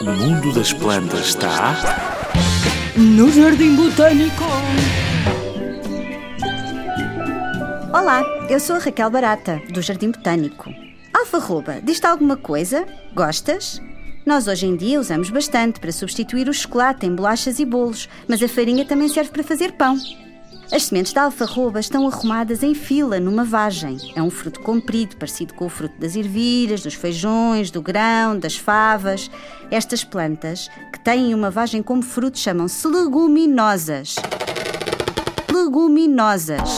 O mundo das plantas está No Jardim Botânico. Olá, eu sou a Raquel Barata, do Jardim Botânico. Alfarroba, diz-te alguma coisa? Gostas? Nós hoje em dia usamos bastante para substituir o chocolate em bolachas e bolos, mas a farinha também serve para fazer pão. As sementes da alfarroba estão arrumadas em fila numa vagem. É um fruto comprido, parecido com o fruto das ervilhas, dos feijões, do grão, das favas. Estas plantas, que têm uma vagem como fruto, chamam-se leguminosas. Leguminosas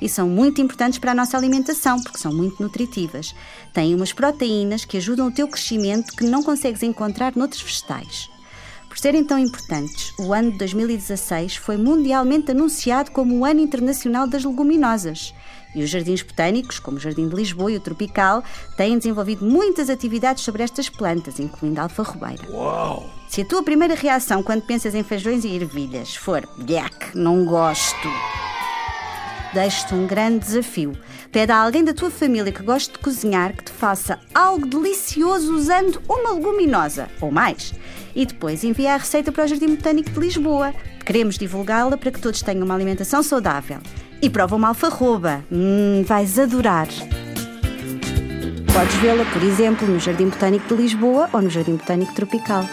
e são muito importantes para a nossa alimentação, porque são muito nutritivas. Têm umas proteínas que ajudam o teu crescimento que não consegues encontrar noutros vegetais. Por serem tão importantes, o ano de 2016 foi mundialmente anunciado como o Ano Internacional das Leguminosas. E os jardins botânicos, como o Jardim de Lisboa e o Tropical, têm desenvolvido muitas atividades sobre estas plantas, incluindo a alfarrobeira. Uau! Se a tua primeira reação quando pensas em feijões e ervilhas for Yac, não gosto, deixo-te um grande desafio. Pede a alguém da tua família que goste de cozinhar que te faça algo delicioso usando uma leguminosa ou mais. E depois envia a receita para o Jardim Botânico de Lisboa. Queremos divulgá-la para que todos tenham uma alimentação saudável. E prova uma alfarroba. Hum, vais adorar. Podes vê-la, por exemplo, no Jardim Botânico de Lisboa ou no Jardim Botânico Tropical.